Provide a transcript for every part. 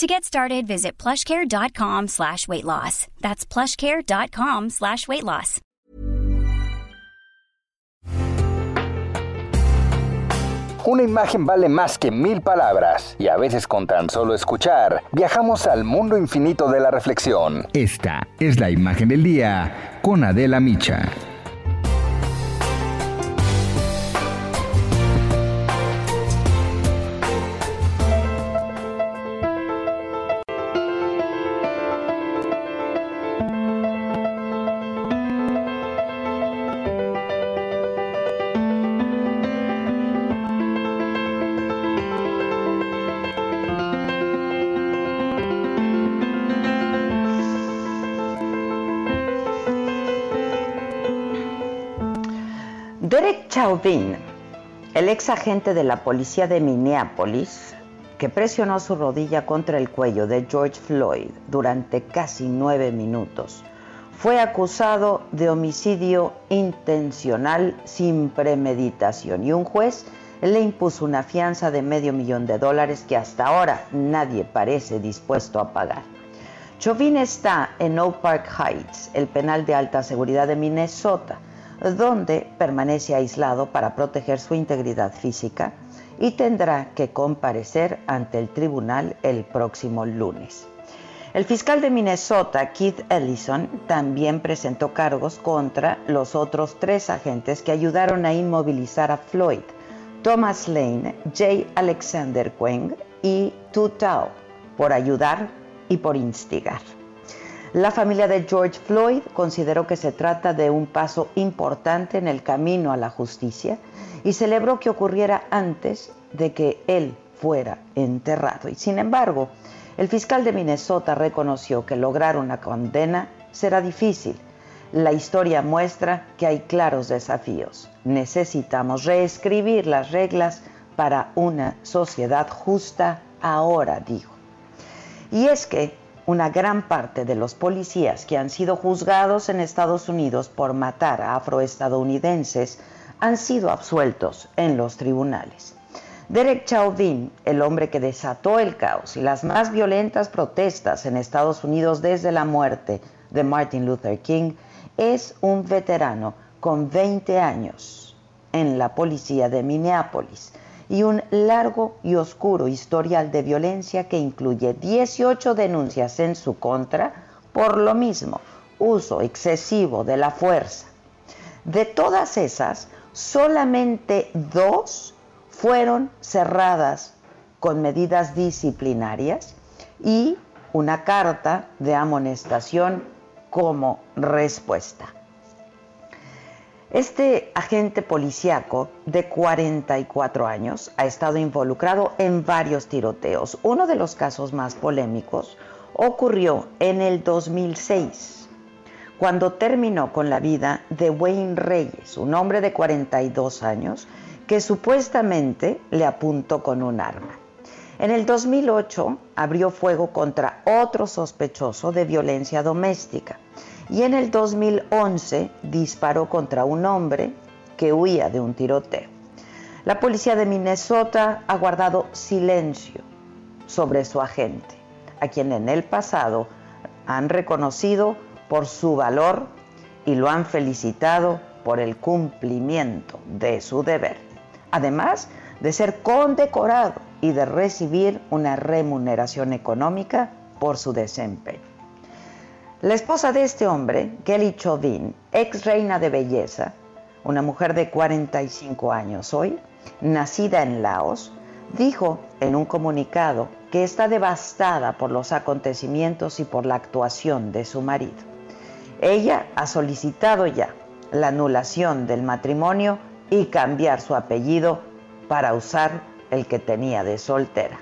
To get started, visit plushcare.com slash weight loss. That's plushcare.com slash weight loss. Una imagen vale más que mil palabras y a veces con tan solo escuchar viajamos al mundo infinito de la reflexión. Esta es la imagen del día con Adela Micha. Derek Chauvin, el ex agente de la policía de Minneapolis, que presionó su rodilla contra el cuello de George Floyd durante casi nueve minutos, fue acusado de homicidio intencional sin premeditación y un juez le impuso una fianza de medio millón de dólares que hasta ahora nadie parece dispuesto a pagar. Chauvin está en Oak Park Heights, el penal de alta seguridad de Minnesota, donde permanece aislado para proteger su integridad física y tendrá que comparecer ante el tribunal el próximo lunes. El fiscal de Minnesota, Keith Ellison, también presentó cargos contra los otros tres agentes que ayudaron a inmovilizar a Floyd, Thomas Lane, J. Alexander Queng y Tu Tao, por ayudar y por instigar. La familia de George Floyd consideró que se trata de un paso importante en el camino a la justicia y celebró que ocurriera antes de que él fuera enterrado. Y sin embargo, el fiscal de Minnesota reconoció que lograr una condena será difícil. La historia muestra que hay claros desafíos. Necesitamos reescribir las reglas para una sociedad justa ahora, dijo. Y es que una gran parte de los policías que han sido juzgados en Estados Unidos por matar a afroestadounidenses han sido absueltos en los tribunales. Derek Chauvin, el hombre que desató el caos y las más violentas protestas en Estados Unidos desde la muerte de Martin Luther King, es un veterano con 20 años en la policía de Minneapolis y un largo y oscuro historial de violencia que incluye 18 denuncias en su contra por lo mismo, uso excesivo de la fuerza. De todas esas, solamente dos fueron cerradas con medidas disciplinarias y una carta de amonestación como respuesta. Este agente policíaco de 44 años ha estado involucrado en varios tiroteos. Uno de los casos más polémicos ocurrió en el 2006, cuando terminó con la vida de Wayne Reyes, un hombre de 42 años que supuestamente le apuntó con un arma. En el 2008 abrió fuego contra otro sospechoso de violencia doméstica y en el 2011 disparó contra un hombre que huía de un tiroteo. La policía de Minnesota ha guardado silencio sobre su agente, a quien en el pasado han reconocido por su valor y lo han felicitado por el cumplimiento de su deber, además de ser condecorado y de recibir una remuneración económica por su desempeño. La esposa de este hombre, Kelly Chauvin, ex reina de belleza, una mujer de 45 años hoy, nacida en Laos, dijo en un comunicado que está devastada por los acontecimientos y por la actuación de su marido. Ella ha solicitado ya la anulación del matrimonio y cambiar su apellido para usar el que tenía de soltera.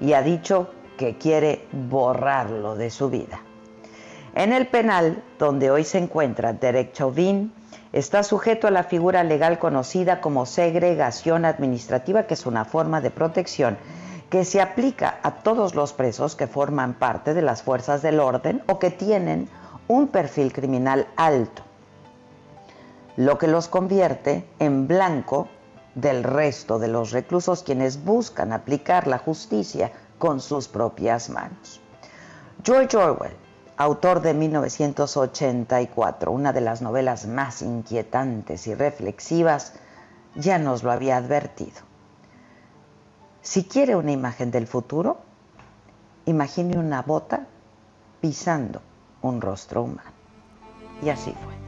Y ha dicho que quiere borrarlo de su vida. En el penal, donde hoy se encuentra Derek Chauvin, está sujeto a la figura legal conocida como segregación administrativa, que es una forma de protección que se aplica a todos los presos que forman parte de las fuerzas del orden o que tienen un perfil criminal alto, lo que los convierte en blanco del resto de los reclusos quienes buscan aplicar la justicia con sus propias manos. George Orwell, autor de 1984, una de las novelas más inquietantes y reflexivas, ya nos lo había advertido. Si quiere una imagen del futuro, imagine una bota pisando un rostro humano. Y así fue.